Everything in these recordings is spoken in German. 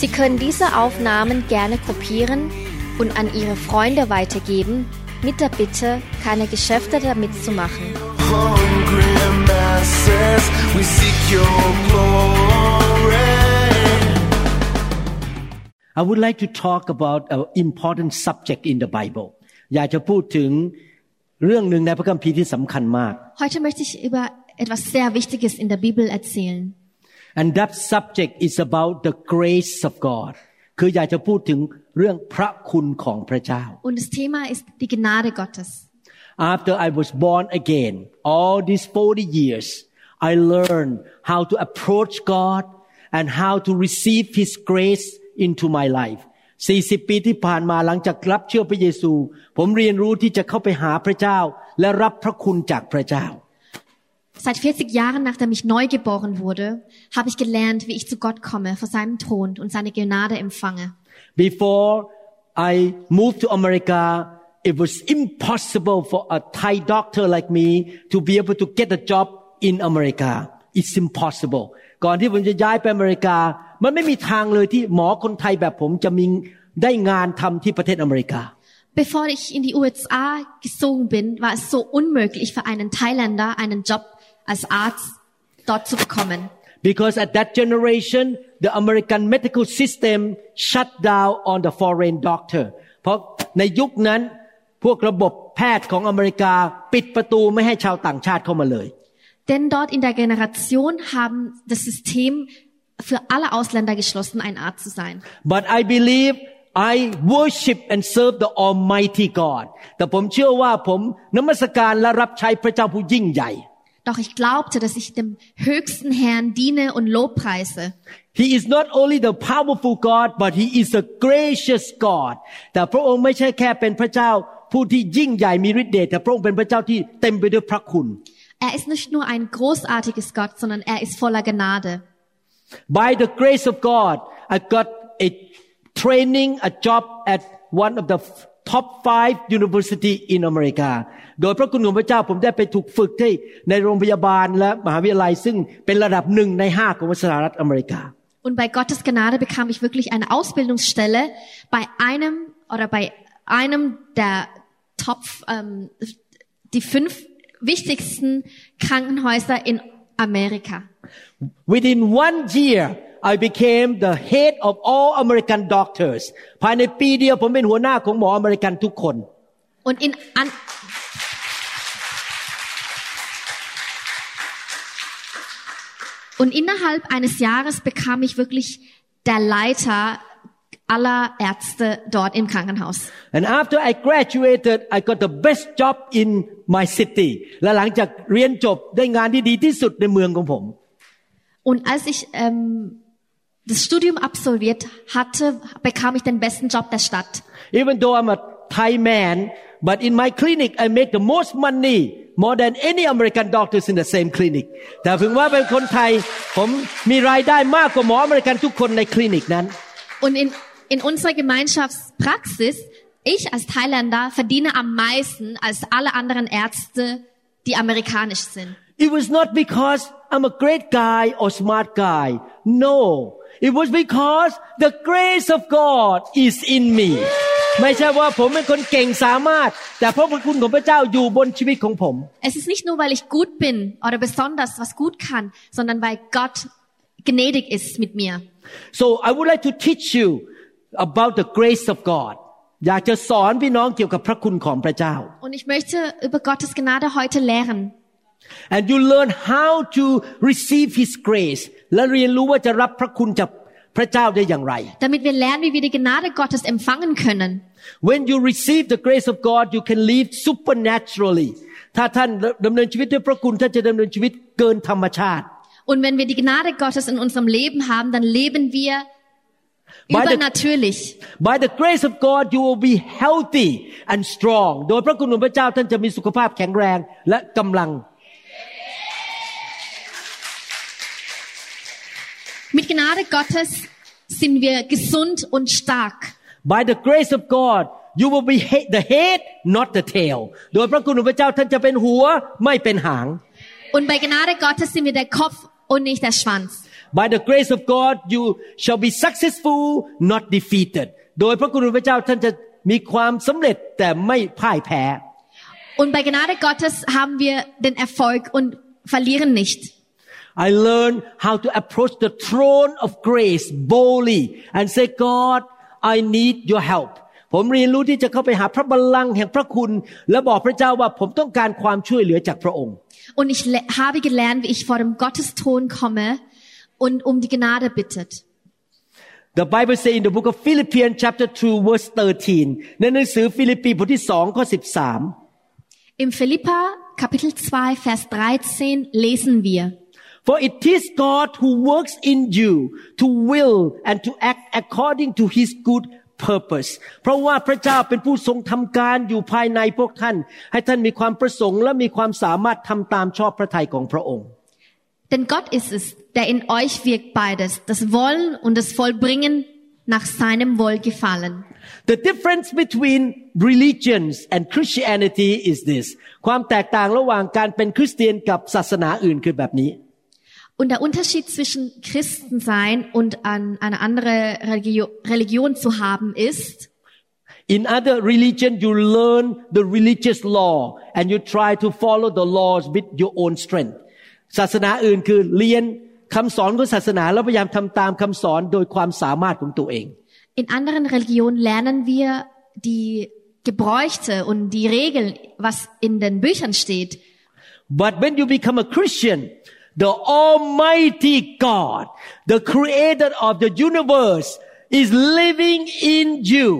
Sie können diese Aufnahmen gerne kopieren und an Ihre Freunde weitergeben, mit der Bitte, keine Geschäfte damit zu machen. hungry masses, we seek your glory. I would like to talk about an important subject in the Bible อยากจะพูดถึงเรื่องหนึ่งในพระคัมภีร์ที่สำคัญมาก Heute möchte ich über etwas sehr Wichtiges in der Bibel erzählen. and that subject is about the grace of God คืออยากจะพูดถึงเรื่องพระคุณของพระเจ้า Und das Thema ist die Gnade Gottes. After I was born again all these 40 years I learned how to approach God and how to receive His grace into my life 40 ปีที่ผ่านมาหลังจากรับเชื่อพระเยซู ผมเรียนรู้ที่จะเข้าไปหาพระเจ้า และรับพระคุณจากพระเจ้า Seit 40 Jahren, nachdem ich neu geboren wurde, habe ich gelernt, wie ich zu Gott komme, vor seinem Thron und seine Gnade empfange. Before I moved to America, it was impossible for a Thai doctor like me to be able to get a job in America. It's impossible. ก่อนที่ผมจะย้ายไปอเมริกา มันไม่มีทางเลยที่หมอคนไทยแบบผมจะมีได้งานทำที่ประเทศอเมริกา Bevor ich in die USA gezogen bin, war es so unmöglich für einen Thailänder, einen Job als Arzt dort zu bekommen. Because at that generation, the American medical system shut down on the foreign doctor. เพราะในยุคนั้นพวกระบบแพทย์ของอเมริกาปิดประตูไม่ให้ชาวต่างชาติเข้ามาเลย Denn dort in der Generation haben das System für alle Ausländer geschlossen, ein Arzt zu sein. But I believe I worship and serve the Almighty God แต่ผมเชื่อว่าผมนมัสการและรับใช้พระเจ้าผู้ยิ่งใหญ่ Doch ich glaubte, dass ich dem höchsten Herrn diene und Lobpreise. He is not only the powerful God but He is a gracious God แต่พระองค์ไม่ใช่แค่เป็นพระเจ้าผู้ที่ยิ่งใหญ่มีฤทธิ์เดชแต่พระองค์เป็นพระเจ้าที่เต็มไปด้วยพระคุณ Er ist nicht nur ein großartiges Gott, sondern er ist voller Gnade. By the grace of God I got a training a job at one of the top five university in America โดยพระคุณของพระเจ้าผมได้ไปถูกฝึกที่ในโรงพยาบาลและมหาวิทยาลัย ซึ่งเป็นระดับหนึ่งในห้าของสหรัฐอเมริกา Und bei Gottes Gnade bekam ich wirklich eine Ausbildungsstelle bei einem oder bei einem der Top, ähm, die fünf wichtigsten Krankenhäuser in Amerika. Within one year I became the head of all American doctors ภายในปีเดียวผมเป็นหัวหน้าของหมออเมริกันทุกคน Und in an Und innerhalb eines Jahres bekam ich wirklich der Leiter aller Ärzte dort im Krankenhaus. And after I graduated I got the best job in my city และหลังจากเรียนจบได้งานที่ดีที่สุดในเมืองของผม Und als ich ähm, das Studium absolviert hatte, bekam ich den besten Job der Stadt. Even though I'm a Thai man, but in my clinic I make the most money more than any American doctors in the same clinic แต่ถึงว่าเป็นคนไทย ผมมีรายได้มากกว่าหมออเมริกันทุกคนในคลินิกนั้น Und in, in unserer Gemeinschaftspraxis, ich als Thailänder verdiene am meisten als alle anderen Ärzte, die amerikanisch sind. It was not because I'm a great guy or smart guy no it was because the grace of God is in me ไม่ใช่ว่าผมเป็นคนเก่งสามารถ แต่เพราะพระคุณของพระเจ้าอยู่บนชีวิตของผม Es ist nicht nur, weil ich gut bin oder besonders was gut kann, sondern weil Gott gnädig ist mit mir. So I would like to teach you about the grace of God อยากจะสอนพี่น้องเกี่ยวกับพระคุณของพระเจ้า Und ich möchte über Gottes Gnade heute lehren. and you learn how to receive His grace และเรียนรู้ว่าจะรับพระคุณจาก พระเจ้าได้อย่างไร damit wir lernen, wie wir die Gnade Gottes empfangen können. When you receive the grace of God you can live supernaturally ถ้าท่านดำเนินชีวิตด้วยพระคุณท่านจะดำเนินชีวิตเกินธรรมชาติ Und wenn wir die Gnade Gottes in unserem Leben haben, dann leben wir By the- Übernatürlich. By the grace of God you will be healthy and strong โดยพระคุณของพระเจ้าท่านจะมีสุขภาพแข็งแรงและกำลัง Mit Gnade Gottes sind wir gesund und stark. By the grace of God you will be he- the head not the tail โดยพระคุณของพระเจ้าท่านจะเป็นหัวไม่เป็นหาง Und bei Gnade Gottes sind wir der Kopf und nicht der Schwanz. By the grace of God you shall be successful not defeated โดยพระคุณของพระเจ้าท่านจะมีความสำเร็จแต่ไม่พ่ายแพ้ Und bei Gnade Gottes haben wir den Erfolg und verlieren nicht. I learned how to approach the throne of grace boldly and say God I need your help ผมเรียนรู้ที่จะเข้าไปหาพระบัลลังก์แห่งพระคุณ และบอกพระเจ้าว่าผมต้องการความช่วยเหลือจากพระองค์ Und ich le- habe gelernt, wie ich vor dem Gottesthron komme und um die Gnade bittet. The Bible says in the book of Philippians chapter 2 verse 13ในหนังสือฟิลิปปีบทที่2ข้อ13 Im Philippa Kapitel 2 Vers 13 lesen wir. For it is God who works in you to will and to act according to his good purpose เพราะว่าพระเจ้าเป็นผู้ทรงทำการอยู่ภายในพวกท่าน ให้ท่านมีความประสงค์และมีความสามารถทำตามชอบพระทัยของพระองค์ Denn Gott ist es, der in euch wirkt beides, das Wollen und das Vollbringen nach seinem Wohlgefallen. The difference between religions and Christianity is this ความแตกต่างระหว่างการเป็นคริสเตียนกับศาสนาอื่นคือแบบนี้ Und der Unterschied zwischen Christen sein und an eine andere Religio Religion zu haben ist, In other religion, you learn the religious law and you try to follow the laws with your own strength. ศาสนาอื่นคือเรียนคำสอนของศาสนาแล้วพยายามทำตามคำสอนโดยความสามารถของตัวเอง in anderen Religionen lernen wir die Gebräuchte und die Regeln, was in den Büchern steht. But when you become a Christian, the Almighty God, the creator of the universe is living in you.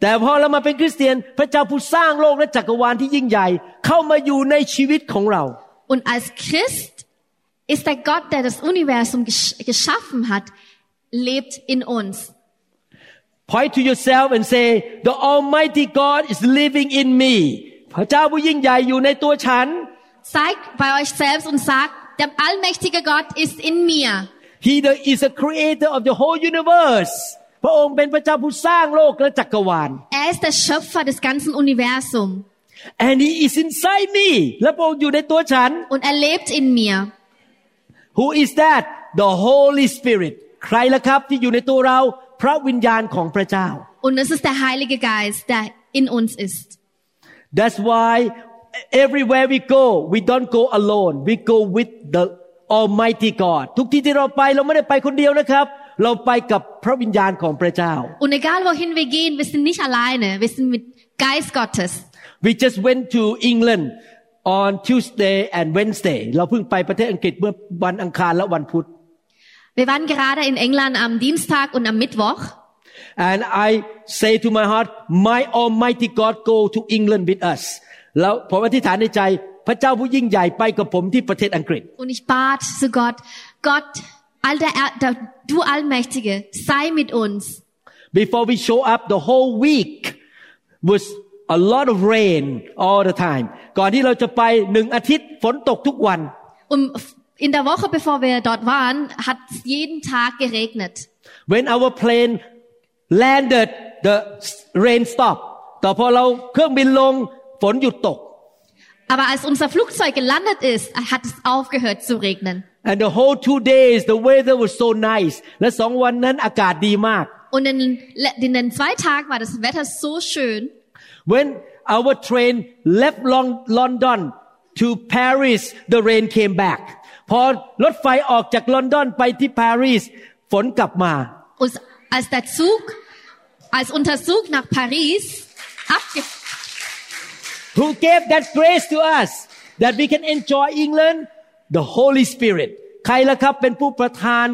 แต่พอเรามาเป็นคริสเตียน พระเจ้าผู้สร้างโลกและจักรวาลที่ยิ่งใหญ่ เข้ามาอยู่ในชีวิตของเรา Und als Christ ist der Gott, der das Universum gesch geschaffen hat, lebt in uns. Point to yourself and say, the Almighty God is living in me. พระเจ้าผู้ยิ่งใหญ่อยู่ในตัวฉัน Zeigt bei euch selbst und sagt, der allmächtige Gott ist in mir. He the, is a creator of the whole universe. พระองค์เป็นพระเจ้าผู้สร้างโลกและจักรวาล Er ist der Schöpfer des ganzen Universums and he is inside me และพระองค์อยู่ในตัวฉัน und er lebt in mir. Who is that the Holy Spirit ใครล่ะครับที่อยู่ในตัวเราพระวิญญาณของพระเจ้า Und es ist der Heilige Geist, der in uns ist. That's why everywhere we go we don't go alone we go with the Almighty God ทุกที่ที่เราไปเราไม่ได้ไปคนเดียวนะครับ เราไปกับพระวิญญาณของพระเจ้า Und egal wohin wir gehen, wir sind nicht alleine, wir sind mit Geist Gottes. We just went to England on Tuesday and Wednesday เราเพิ่งไปประเทศอังกฤษเมื่อวันอังคารและวันพุธ Wir waren gerade in England am Dienstag und am Mittwoch. and I say to my heart my Almighty God go to England with us แล้วผมอธิษฐานในใจพระเจ้าผู้ยิ่งใหญ่ไปกับผมที่ประเทศอังกฤษ Und ich bat zu Gott, Gott, all der, Er- der, du Allmächtige, sei mit uns. Before we show up the whole week was a lot of rain all the time ก่อนที่เราจะไปหนึ่งอาทิตย์ฝนตกทุกวัน Und in der Woche, bevor wir dort waren, hat es jeden Tag geregnet. When our plane landed the rain stopped แต่พอเราเครื่องบินลง ฝนหยุดตก Aber als unser Flugzeug gelandet ist, hat es aufgehört zu regnen. and the whole two days the weather was so nice และสองวันนั้นอากาศดีมาก Und in, in den zwei Tagen war das Wetter so schön. When our train left Lon- London to Paris the rain came back พอรถไฟออกจากลอนดอนไปที่ปารีสฝนกลับมา Und als der Zug, als unser Zug nach Paris abge Who gave that grace to us that we can enjoy England? The Holy Spirit ใครล่ะครับเป็นผู้ประทาน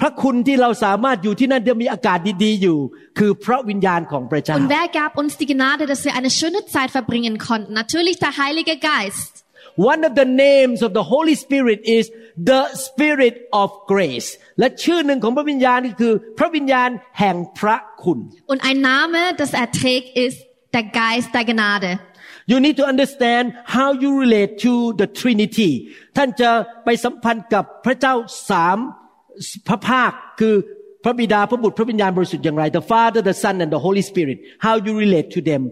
พระคุณที่เราสามารถอยู่ที่นั่นจะมีอากาศดีๆอยู่ คือพระวิญญาณของพระเจ้า Und wer gab uns die Gnade, dass wir eine schöne Zeit verbringen konnten? Natürlich der Heilige Geist. one of the names of the Holy Spirit is the Spirit of grace และชื่อหนึ่งของพระวิญญาณนี่คือ พระวิญญาณแห่งพระคุณ Und ein Name, das er trägt, ist der Geist der Gnade. You need to understand how you relate to the Trinity ท่านจะไปสัมพันธ์กับพระเจ้าสามพระภาค คือพระบิดาพระบุตรพระวิญญาณบริสุทธิ์อย่างไร The Father the Son and the Holy Spirit how you relate to them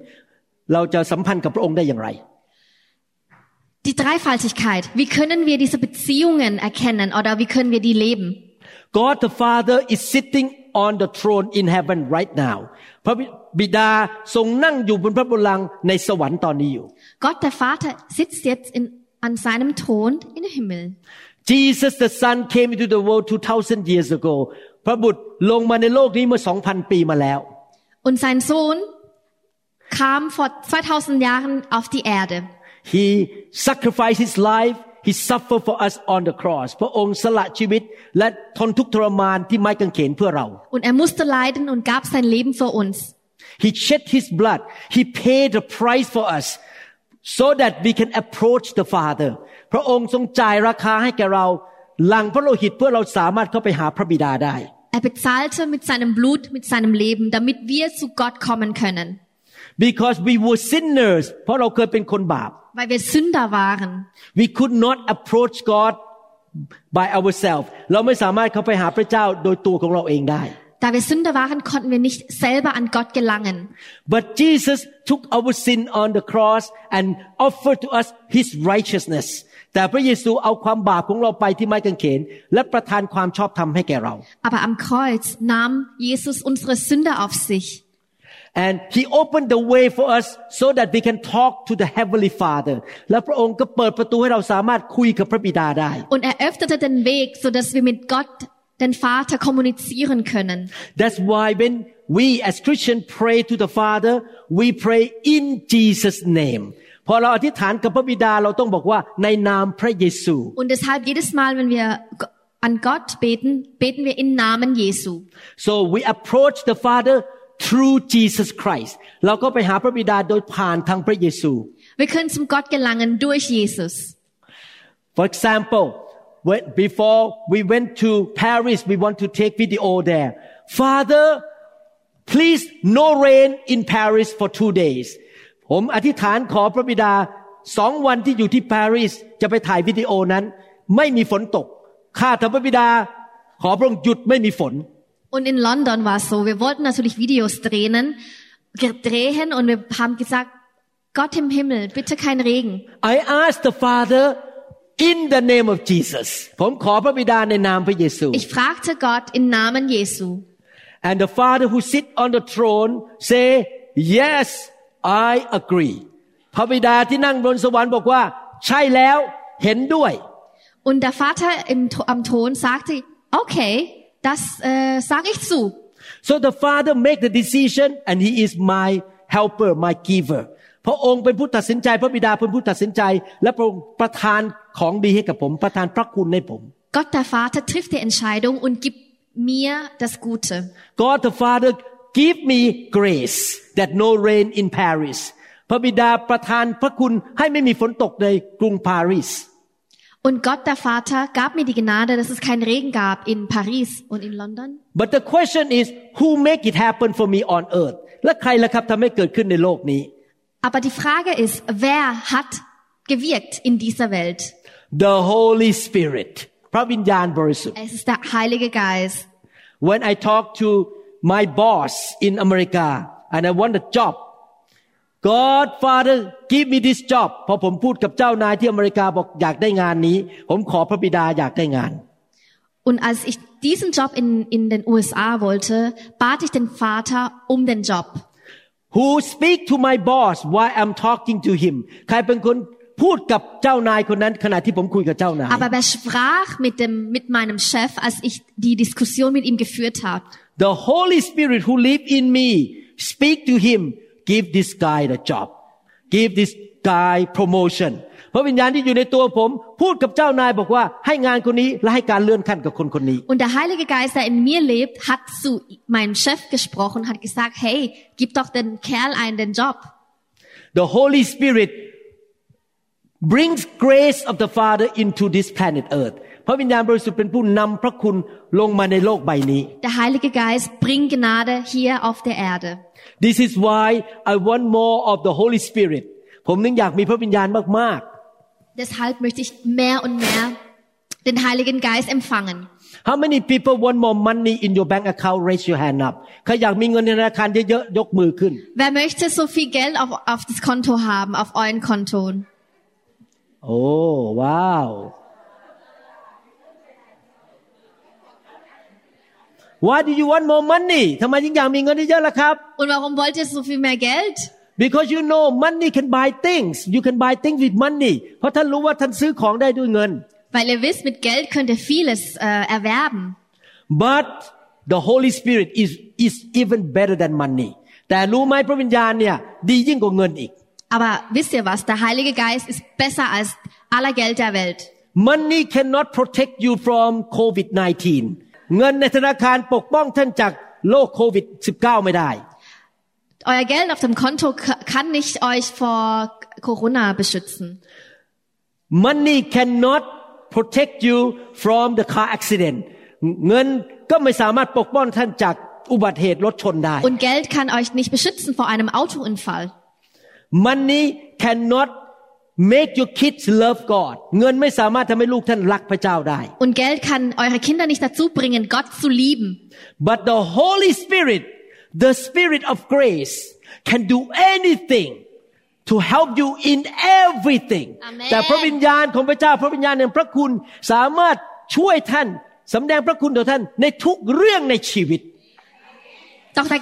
เราจะสัมพันธ์กับพระองค์ได้อย่างไร Die Dreifaltigkeit. Wie können wir diese Beziehungen erkennen oder wie können wir die leben? God the Father is sitting on the throne in heaven right now พระ บิดาทรงนั่งอยู่บนพระบัลลังก์ในสวรรค์ตอนนี้อยู่ Gott der Vater sitzt jetzt in, an seinem Thron im Himmel. Jesus the Son came into the world 2000 years ago พระบุตรลงมาในโลกนี้เมื่อ 2,000 ปีมาแล้ว Und sein Sohn kam vor 2000 Jahren auf die Erde. He sacrificed his life He suffered for us on the cross พระองค์สละชีวิตและทนทุกข์ทรมานที่ไม้กางเขนเพื่อเรา Und er musste leiden und gab sein Leben für uns. He shed his blood He paid the price for us so that we can approach the Father พระองค์ทรงจ่ายราคาให้แก่เรา หลังพระโลหิตเพื่อเราสามารถเข้าไปหาพระบิดาได้ Er bezahlte mit seinem Blut, mit seinem Leben, damit wir zu Gott kommen können. because we were sinners เพราะเราเคยเป็นคนบาป Weil wir Sünder waren. we could not approach God by ourselves เราไม่สามารถเข้าไปหาพระเจ้าโดยตัวของเราเองได้ Da wir Sünder waren, konnten wir nicht selber an Gott gelangen. but Jesus took our sin on the cross and offered to us His righteousness แต่พระเยซูเอาความบาปของเราไปที่ไม้กางเขน และประทานความชอบธรรมให้แก่เรา Aber am Kreuz nahm Jesus unsere Sünde auf sich. and He opened the way for us so that we can talk to the heavenly Father และพระองค์ก็เปิดประตูให้เราสามารถคุยกับพระบิดาได้ Und er öffnete den Weg, so dass wir mit Gott, den Vater, kommunizieren können. That's why when we as Christians pray to the Father, we pray in Jesus' name. พอเราอธิษฐานกับพระบิดาเราต้องบอกว่าในนามพระเยซู Und deshalb jedes Mal, wenn wir an Gott beten, beten wir im Namen Jesu. So we approach the Father through Jesus Christ. เราก็ไปหาพระบิดาโดยผ่านทางพระเยซู Wir können zum Gott gelangen durch Jesus. For example, when, before we went to Paris, we want to take video there. Father, please no rain in Paris for two days. ผมอธิษฐานขอพระบิดาสองวันที่อยู่ที่ปารีสจะไปถ่ายวิดีโอนั้น ไม่มีฝนตก ข้าแต่พระบิดา ขอพระองค์หยุดไม่มีฝน Und in London war es so, wir wollten natürlich Videos drehen, drehen und wir haben gesagt, Gott im Himmel, bitte kein Regen. I asked the Father in the name of Jesus ผมขอพระบิดาในนามพระเยซู Ich fragte Gott im Namen Jesu. And the Father who sit on the throne say yes I agree พระบิดาที่นั่งบนสวรรค์บอกว่า ใช่แล้วเห็นด้วย Und der Vater im, am Thron sagte, okay, das äh, sage ich zu. so the Father make the decision and he is my helper my giver พระองค์เป็นผู้ตัดสินใจ พระบิดาเป็นผู้ตัดสินใจ และพระองค์ประทาน ของดีให้กับผม ประทานพระคุณให้ผม Gott der Vater trifft die Entscheidung und gibt mir das Gute. God the Father give me grace that no rain in Paris พระบิดาประทานพระคุณให้ไม่มีฝนตกในกรุงปารีส Und Gott der Vater gab mir die Gnade, dass es keinen Regen gab in Paris und in London. But the question is who make it happen for me on earth และใครล่ะครับทำให้เกิดขึ้นในโลกนี้ Aber die Frage ist, wer hat gewirkt in dieser Welt? The Holy Spirit พระวิญญาณบริสุทธิ์ Es ist der Heilige Geist. When I talk to my boss in America and I want a job God Father give me this job พอผมพูดกับเจ้านายที่อเมริกาบอกอยากได้งานนี้ ผมขอพระบิดาอยากได้งาน Und als ich diesen Job in, in den USA wollte, bat ich den Vater um den Job. Who speak to my boss while I'm talking to him ใครเป็นคน พูดกับเจ้านายคนนั้น ขณะที่ผมคุยกับเจ้านาย Aber wer sprach mit dem, mit meinem Chef, als ich die Diskussion mit ihm geführt habe? The Holy Spirit who live in me speak to him give this guy the job give this guy promotion พระวิญญาณที่อยู่ในตัวผม พูดกับเจ้านายบอกว่าให้งานคนนี้และให้การเลื่อนขั้นกับคนคนนี้ Und der Heilige Geist, der in mir lebt, hat zu meinem Chef gesprochen, hat gesagt, hey, gib doch den Kerl einen den Job. The Holy Spirit brings grace of the Father into this planet Earth พระวิญญาณบริสุทธิ์เป็นผู้นำพระคุณลงมาในโลกใบนี้ Der Heilige Geist bringt Gnade hier auf der Erde. This is why I want more of the Holy Spirit ผมนึงอยากมีพระวิญญาณมาก Deshalb möchte ich mehr und mehr den Heiligen Geist empfangen.ๆ How many people want more money in your bank account raise your hand up ใครอยากมีเงินในธนาคารเยอะๆยกมือขึ้น Wer möchte so viel Geld auf, auf das Konto haben, auf euren Konto? โอ้ว้าว Why do you want more money ทำไมยิ่งอยากมีเงินเยอะๆล่ะครับ Und warum wollt ihr so viel mehr Geld? Because you know money can buy things you can buy things with money เพราะท่านรู้ว่าท่านซื้อของได้ด้วยเงิน Weil ihr wisst, mit Geld könnt ihr vieles äh, erwerben. but the Holy Spirit is is even better than money แต่รู้ไหมพระวิญญาณเนี่ยดียิ่งกว่าเงินอีก Aber wisst ihr was? Der Heilige Geist ist besser als aller Geld der Welt. Money cannot protect you from COVID-19 เงินในธนาคารปกป้องท่านจากโรคโควิด -19 ไม่ได้ Euer Geld auf dem Konto k- kann nicht euch vor Corona beschützen. Money cannot protect you from the car accident เงินก็ไม่สามารถปกป้องท่านจากอุบัติเหตุรถชนได้ Und Geld kann euch nicht beschützen vor einem Autounfall. Money cannot make your kids love God เงินไม่สามารถทำให้ลูกท่านรักพระเจ้าได้ Und Geld kann eure Kinder nicht dazu bringen, Gott zu lieben. but the Holy Spirit the Spirit of grace can do anything to help you in everything Amen. แต่พระวิญญาณของพระเจ้าพระวิญญาณแห่งพระคุณสามารถช่วยท่านสำแดงพระคุณต่อท่านในทุกเรื่องในชีวิต Doch der,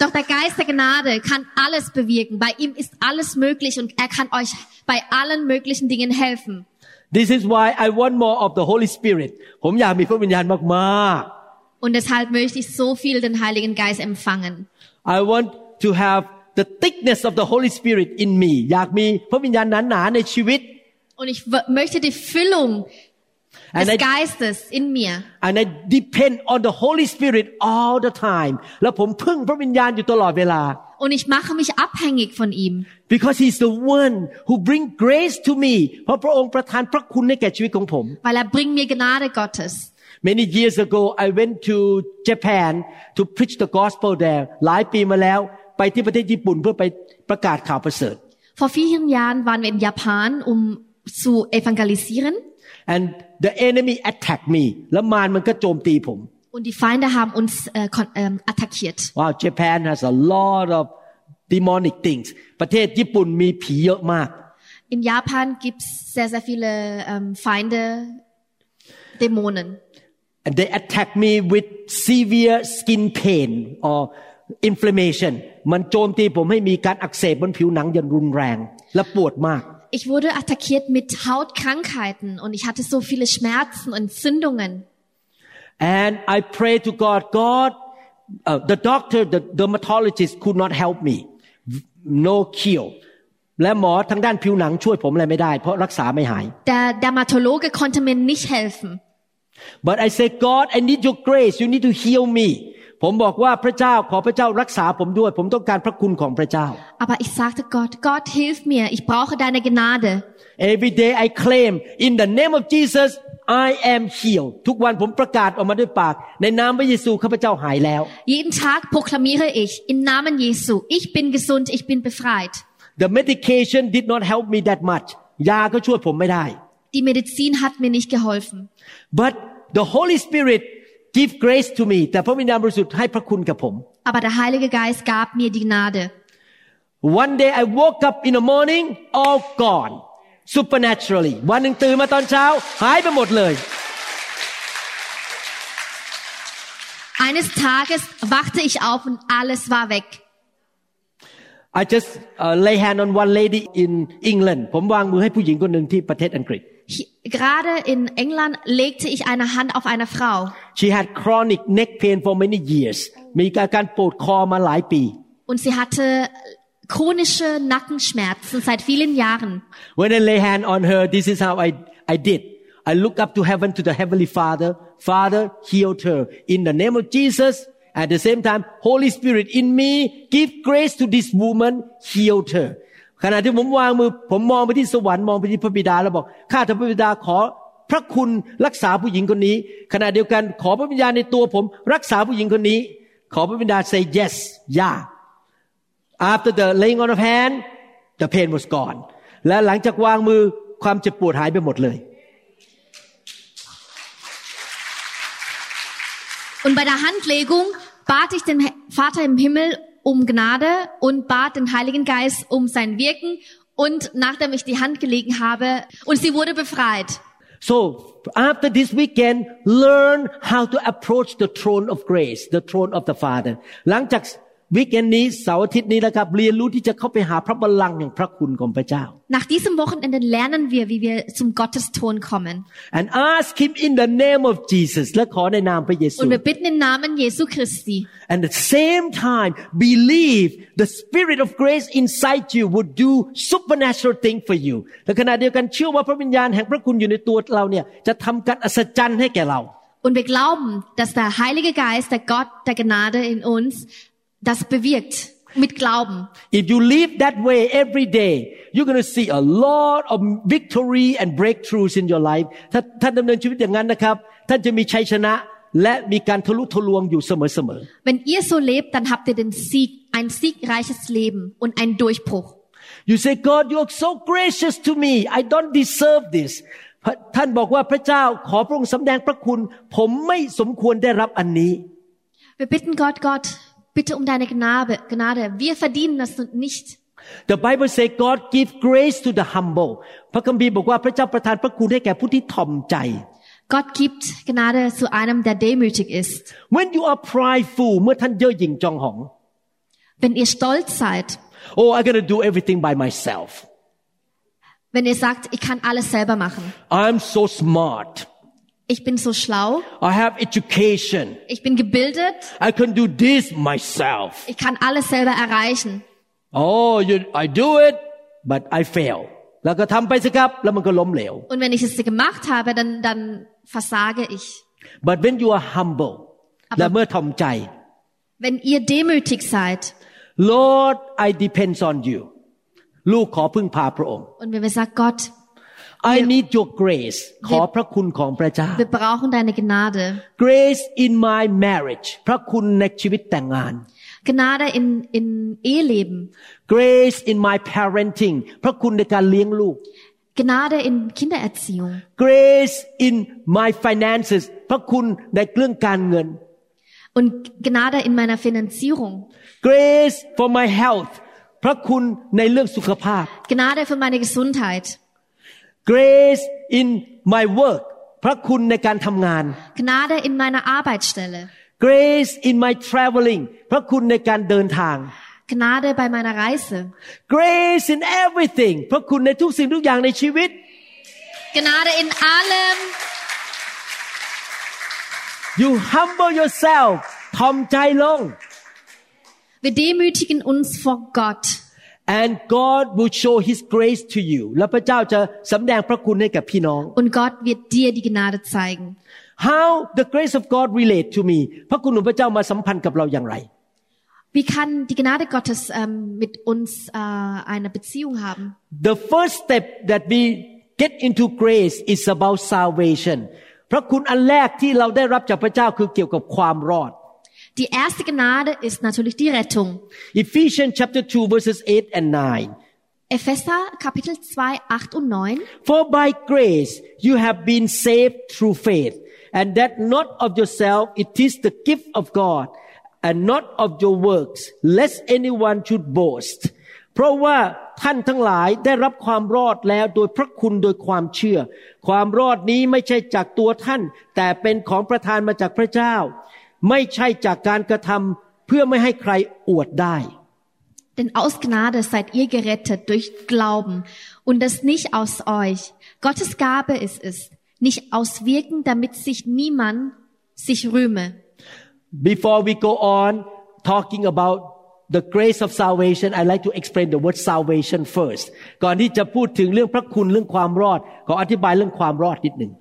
doch der Geist der Gnade kann alles bewirken. Bei ihm ist alles möglich und er kann euch bei allen möglichen Dingen helfen. This is why I want more of the Holy Spirit ผมอยากมีพระวิญญาณมาก Und deshalb möchte ich so viel den Heiligen Geist empfangen. ๆ I want to have the thickness of the Holy Spirit in me อยากมีพระวิญญาณหนาๆในชีวิต Und ich w- möchte die Füllung And des I- Geistes in mir. and I depend on the Holy Spirit all the time และผมพึ่งพระวิญญาณอยู่ตลอดเวลา Und ich mache mich abhängig von ihm. because He's the one who bring grace to me เพราะพระองค์ประทานพระคุณให้แก่ชีวิตของผม Weil er bringt mir Gnade Gottes. Many years ago I went to Japan to preach the gospel there หลายปีมาแล้ว ไปที่ประเทศญี่ปุ่นเพื่อไปประกาศข่าวประเสริฐ Vor vielen Jahren waren wir in Japan, um zu evangelisieren. and the enemy attacked me แล้วมารมันก็โจมตีผม Und die Feinde haben uns äh, kon- ähm, attackiert. Wow Japan has a lot of demonic things ประเทศญี่ปุ่นมีผีเยอะมาก In Japan gibt's sehr, sehr viele ähm, Feinde, Dämonen. and they attack me with severe skin pain or inflammation มันโจมตีผมให้มีการอักเสบบนผิวหนังอย่างรุนแรง และปวดมาก Ich wurde attackiert mit Hautkrankheiten und ich hatte so viele Schmerzen und Entzündungen. and I pray to God God uh, the doctor the dermatologist could not help me no cure และหมอทางด้านผิวหนังช่วยผมอะไรไม่ได้ เพราะรักษาไม่หาย Der Dermatologe konnte mir nicht helfen. but I say God I need your grace you need to heal me ผมบอกว่าพระเจ้าขอพระเจ้ารักษาผมด้วย ผมต้องการพระคุณของพระเจ้า Aber ich sagte Gott, Gott, hilf mir, ich brauche deine Gnade. Every day I claim in the name of Jesus I am healed ทุกวันผมประกาศออกมาด้วยปาก ในนามพระเยซูข้าพเจ้าหายแล้ว Jeden Tag proklamiere ich im Namen Jesu, ich bin gesund, ich bin befreit. The medication did not help me that much ยาก็ช่วยผมไม่ได้ Die Medizin hat mir nicht geholfen. but the Holy Spirit give grace to me แต่พระวิญญาณบริสุทธิ์ให้พระคุณกับผม Aber der Heilige Geist gab mir die Gnade. One day I woke up in the morning all gone supernaturally วันหนึ่งตื่นมาตอนเช้า หายไปหมดเลย Eines Tages wachte ich auf und alles war weg. I just uh, lay hand on one lady in England ผมวางมือให้ผู้หญิงคนหนึ่งที่ประเทศอังกฤษ Hi- Gerade in England legte ich eine Hand auf eine Frau. She had chronic neck pain for many years มีอาการปวดคอมาหลายปี Und sie hatte chronische Nackenschmerzen seit vielen Jahren. When I lay hand on her this is how I I did I look up to heaven to the heavenly Father Father healed her in the name of Jesus At the same time, Holy Spirit in me give grace to this woman, healed her. ขณะที่ผมวางมือ ผมมองไปที่สวรรค์มองไปที่พระบิดาแล้วบอกข้าแต่พระบิดาขอพระคุณรักษาผู้หญิงคนนี้ ขณะเดียวกันขอพระวิญญาณในตัวผมรักษาผู้หญิงคนนี้ ขอพระบิดา say yes yeah after the laying on of hand the pain was gone และหลังจากวางมือความเจ็บปวดหายไปหมดเลย Und bei der Handlegung bat ich den Vater im Himmel um Gnade und bat den Heiligen Geist um sein Wirken. Und nachdem ich die Hand gelegen habe, und sie wurde befreit. So after this weekend, learn how to approach the throne of grace, the throne of the Father. หลังจาก วีคเอนนี้เสาร์อาทิตย์นี้นะครับเรียนรู้ที่จะเข้าไปหาพระบัลลังก์แห่งพระคุณของพระเจ้า Nach diesem Wochenende lernen wir, wie wir zum Gottesthron kommen. and ask him in the name of Jesus และขอในนามพระเยซู Und wir bitten im Namen Jesu Christi. and at the same time believe the spirit of grace inside you would do supernatural thing for you และขณะเดียวกันเชื่อว่าพระวิญญาณแห่งพระคุณอยู่ในตัวเราเนี่ยจะทำการอัศจรรย์ให้แก่เรา Und wir glauben, dass der Heilige Geist, der Gott der Gnade in uns, das bewirkt. Mit Glauben. If you live that way every day, you're going to see a lot of victory and breakthroughs in your life. ถ้าท่านดำเนินชีวิตอย่างนั้นนะครับ ท่านจะมีชัยชนะ และมีการทะลุทะลวงอยู่เสมอ Wenn ihr so lebt, dann habt ihr den Sieg, ein siegreiches Leben und einen Durchbruch. ๆ You say God you are so gracious to me I don't deserve this ท่านบอกว่าพระเจ้าขอพระองค์สำแดงพระคุณ ผมไม่สมควรได้รับอันนี้ Wir bitten Gott, Gott, bitte um deine Gnade, Gnade. Wir verdienen das nicht. The Bible say God give grace to the humble พระคัมภีร์บอกว่าพระเจ้าประทานพระคุณให้แก่ผู้ที่ถ่อมใจ Gott gibt Gnade zu einem, der demütig ist. When you are prideful เมื่อท่านเย่อหยิ่งจองหอง Wenn ihr stolz seid, Oh I'm gonna do everything by myself wenn ihr sagt, ich kann alles selber machen. I'm so smart. Ich bin so schlau, I have education. ich bin gebildet, I can do this myself. ich kann alles selber erreichen. Oh, you, I do it, but I fail. แล้วก็ทำไปสิครับ แล้วมันก็ล้มเหลว Und wenn ich es gemacht habe, dann, dann versage ich. But when you are humble และเมื่อถ่อมใจ Wenn ihr demütig seid Lord I depend on you ลูกขอพึ่งพาพระองค์ und wenn wir sagen, Gott, I need your grace ขอพระคุณของพระเจ้า wir brauchen deine Gnade. Grace in my marriage พระคุณในชีวิตแต่งงาน Gnade in, in Eheleben. Grace in my parenting พระคุณในการเลี้ยงลูก Gnade in Kindererziehung. Grace in my finances พระคุณในเรื่องการเงิน Und Gnade in meiner Finanzierung. Grace for my health พระคุณในเรื่องสุขภาพ Gnade für meine Gesundheit. Grace in my work พระคุณในการทำงาน Gnade in meiner Arbeitsstelle. Grace in my traveling พระคุณในการเดินทาง Gnade bei meiner Reise. Grace in everything พระคุณในทุกสิ่งทุกอย่างในชีวิต Gnade in allem. You humble yourself ทอมใจลง Wir demütigen uns vor Gott. and God will show His grace to you และพระเจ้าจะสำแดงพระคุณให้กับพี่น้อง Und Gott wird dir die Gnade zeigen. How the grace of God relate to me พระคุณของพระเจ้ามาสัมพันธ์กับเราอย่างไร Wie kann die Gnade Gottes ähm, mit uns äh, eine Beziehung haben? The first step that we get into grace is about salvation พระคุณอันแรกที่เราได้รับจากพระเจ้าคือเกี่ยวกับความรอด Die erste Gnade ist natürlich die Rettung. Ephesians chapter 2 verses 8 and 9 Epheser Kapitel 2, 8 und 9. For by grace you have been saved through faith, and that not of yourself, it is the gift of God, and not of your works, lest anyone should boast. เพราะว่าท่านทั้งหลายได้รับความรอดแล้วโดยพระคุณโดยความเชื่อ ความรอดนี้ไม่ใช่จากตัวท่าน แต่เป็นของประทานมาจากพระเจ้า ไม่ใช่จากการกระทำเพื่อไม่ให้ใครอวดได้ Denn aus Gnade seid ihr gerettet durch Glauben und das nicht aus euch. Gottes Gabe ist es, nicht aus Wirken, damit sich niemand sich rühme. Before we go on talking about the grace of salvation, I like to explain the word salvation first. ก่อนที่จะพูดถึงเรื่องพระคุณเรื่องความรอด ขออธิบายเรื่องความรอดนิดหนึ่ง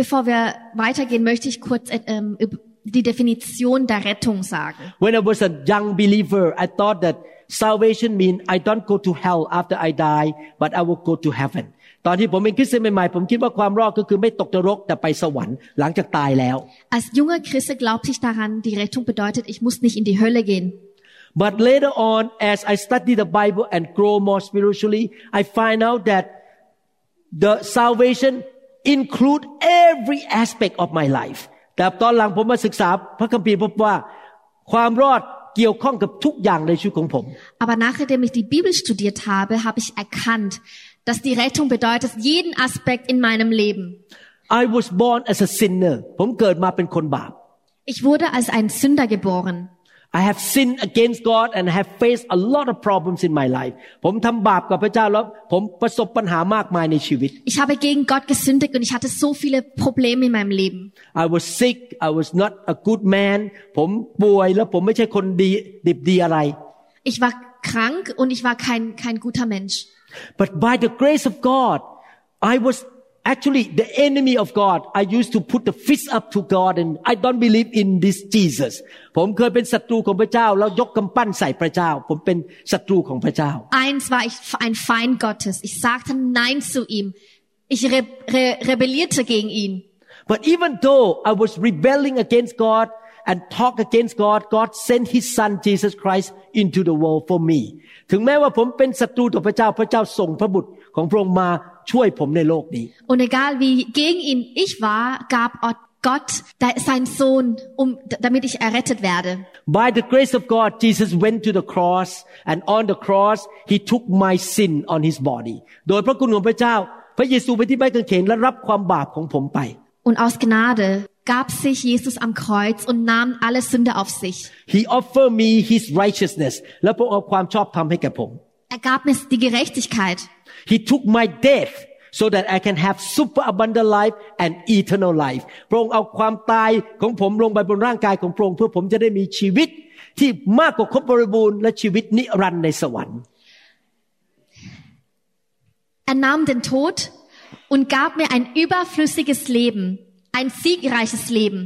Bevor wir weitergehen, möchte ich kurz ähm, üb- die Definition der Rettung sagen. When I was a young believer, I thought that salvation means I don't go to hell after I die, but I will go to heaven. ตอนที่ผมเป็นคริสเตียนใหม่ๆ ผมคิดว่าความรอดก็คือไม่ตกนรกแต่ไปสวรรค์หลังจากตายแล้ว Als junger Christ glaubte ich daran, die Rettung bedeutet, ich muss nicht in die Hölle gehen. But later on, as I study the Bible and grow more spiritually, I find out that the salvation include every aspect of my life. แต่ตอนหลังผมมาศึกษาพระคัมภีร์พบว่า ความรอดเกี่ยวข้องกับทุกอย่างในชีวิตของผม Aber nachdem ich die Bibel studiert habe, habe ich erkannt, dass die Rettung bedeutet jeden Aspekt in meinem Leben. I was born as a sinner ผมเกิดมาเป็นคนบาป Ich wurde als ein Sünder geboren. I have sinned against God and have faced a lot of problems in my life ผมทำบาปกับพระเจ้าแล้ว ผมประสบปัญหามากมายในชีวิต Ich habe gegen Gott gesündigt und ich hatte so viele Probleme in meinem Leben. I was sick I was not a good man ผมป่วยแล้วผมไม่ใช่คนดีดิบดีอะไร Ich war krank und ich war kein, kein guter Mensch. but by the grace of God I was actually the enemy of God I used to put the fist up to God and I don't believe in this Jesus ผมเคยเป็นศัตรูของพระเจ้า แล้วยกกำปั้นใส่พระเจ้า ผมเป็นศัตรูของพระเจ้า Eins war ich ein Feind Gottes. Ich sagte Nein zu ihm. Ich re re rebellierte gegen ihn. But even though I was rebelling against God and talk against God, God sent His Son Jesus Christ into the world for me. ถึงแม้ว่าผมเป็นศัตรูต่อพระเจ้า พระเจ้าส่งพระบุตรของพระองค์มา ช่วยผมในโลกนี้ Und egal wie gegen ihn ich war, gab Gott seinen Sohn, um, damit ich errettet werde. By the grace of God, Jesus went to the cross and on the cross, He took my sin on His body. โดยพระคุณของพระเจ้า พระเยซูไปที่ไม้กางเขนและรับความบาปของผมไป Und aus Gnade gab sich Jesus am Kreuz und nahm alle Sünde auf sich. He offered me His righteousness และพระองค์เอาความชอบธรรมให้แก่ผม Er gab mir die Gerechtigkeit. He took my death so that I can have super abundant life and eternal life พระองค์เอาความตายของผมลงไปบนร่างกายของพระองค์เพื่อผมจะได้มีชีวิตที่มากกว่าครบบริบูรณ์และชีวิตนิรันดร์ในสวรรค์ Er nahm den Tod und gab mir ein überflüssiges Leben, ein siegreiches Leben.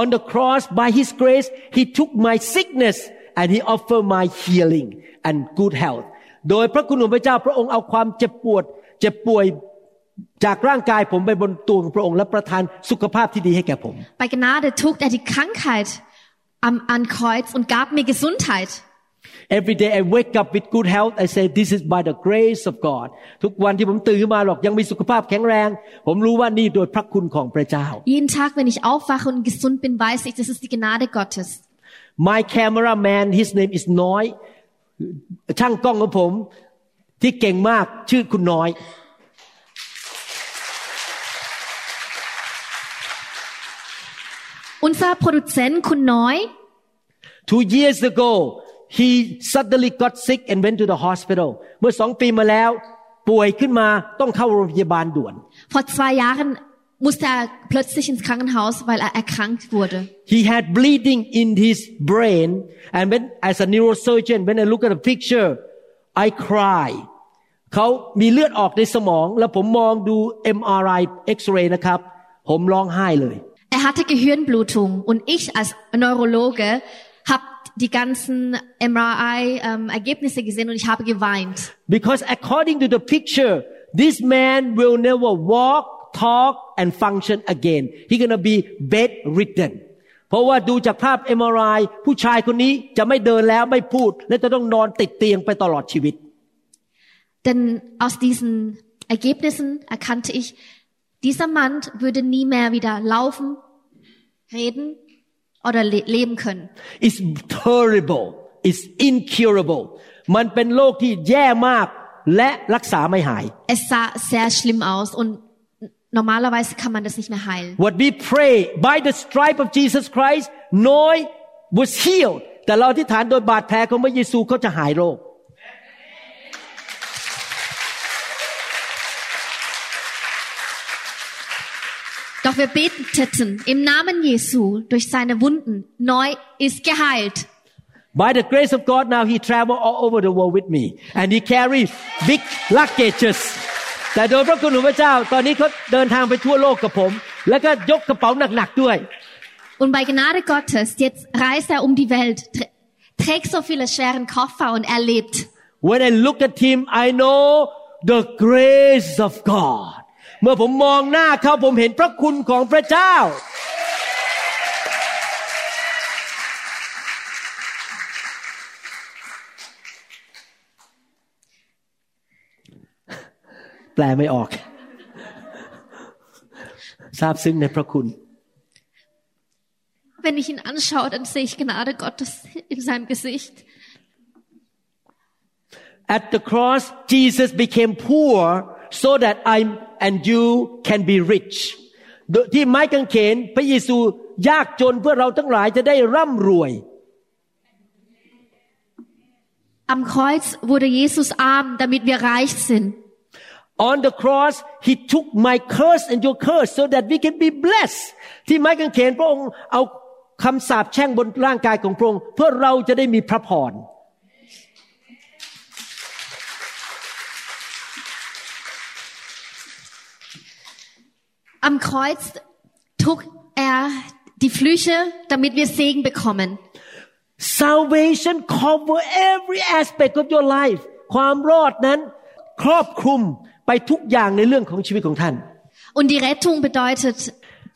On the cross by His grace He took my sickness and He offered my healing and good health โดยพระคุณของพระเจ้าพระองค์เอาความเจ็บปวด เจ็บป่วยจากร่างกายผมไปบนตัวของพระองค์และประทานสุขภาพที่ดีให้แก่ผม Bei Gnade trug er die Krankheit am, an Kreuz und gab mir Gesundheit. Every day I wake up with good health I say this is by the grace of God ทุกวันที่ผมตื่นขึ้นมาหรอกยังมีสุขภาพแข็งแรง ผมรู้ว่านี่โดยพระคุณของพระเจ้า Jeden Tag, wenn ich aufwache und gesund bin, weiß ich, das ist die Gnade Gottes. My cameraman his name is น้อย ช่างกล้องของผมที่เก่งมากชื่อคุณน้อย Unser Produzent Kun Neu, Two years ago he suddenly got sick and went to the hospital เมื่อสองปีมาแล้ว ป่วยขึ้นมาต้องเข้าโรงพยาบาลด่วน vor zwei Jahren musste er plötzlich ins Krankenhaus, weil er erkrankt wurde. He had bleeding in his brain and when as a neurosurgeon when I look at the picture I cry เขามีเลือดออกในสมอง แล้วผมมองดู MRI X-ray นะครับ ผมร้องไห้เลย Er hatte Gehirnblutung und ich als Neurologe habe die ganzen MRI-Ergebnisse gesehen und ich habe geweint. because according to the picture this man will never walk talk and function again he gonna be bedridden เพราะว่าดูจากภาพ MRI ผู้ชายคนนี้จะไม่เดินแล้วไม่พูด และจะต้องนอนติดเตียงไปตลอดชีวิต Denn aus diesen Ergebnissen erkannte ich, dieser Mann würde nie mehr wieder laufen, reden oder le leben können. It's terrible It's incurable มันเป็นโรคที่แย่มากและรักษาไม่หาย Es sah sehr schlimm aus und normalerweise kann man das nicht mehr heilen. What we pray by the stripe of Jesus Christ Noy was healed แต่เราอธิษฐานโดยบาดแผลของพระเยซูเขาจะหายโรค Doch wir beteten im Namen Jesu durch seine Wunden. Neu ist geheilt. By the grace of God now he travel all over the world with me and he carry big luggages แต่โดยพระคุณของพระเจ้าตอนนี้เขาเดินทางไปทั่วโลกกับผม แล้วก็ยกกระเป๋าหนักๆด้วย Und bei Gnade Gottes, jetzt reist er um die Welt, trä- trägt so viele schweren Koffer und er lebt. When I look at him I know the grace of God เมื่อผมมองหน้าเขาผมเห็นพระคุณของพระเจ้า แปลไม่ออก ทราบซึ้งในพระคุณ Wenn ich ihn anschaue, dann sehe ich Gnade Gottes in seinem Gesicht. At the cross, Jesus became poor so that I and you can be rich. โดยที่ไม้กางเขนพระเยซูยากจนเพื่อเราทั้งหลายจะได้ร่ำรวย Am Kreuz wurde Jesus arm, damit wir reich sind. On the cross, he took my curse and your curse so that we can be blessed. ที่ไม้กางเขนพระองค์เอาคำสาปแช่งบนร่างกายของพระองค์เพื่อเราจะได้มีพระพร Am Kreuz trug er die Flüche, damit wir Segen bekommen. Salvation cover every aspect of your life ความรอดนั้น ครอบคลุม ไปทุกอย่างในเรื่องของชีวิตของท่าน Und die Rettung bedeutet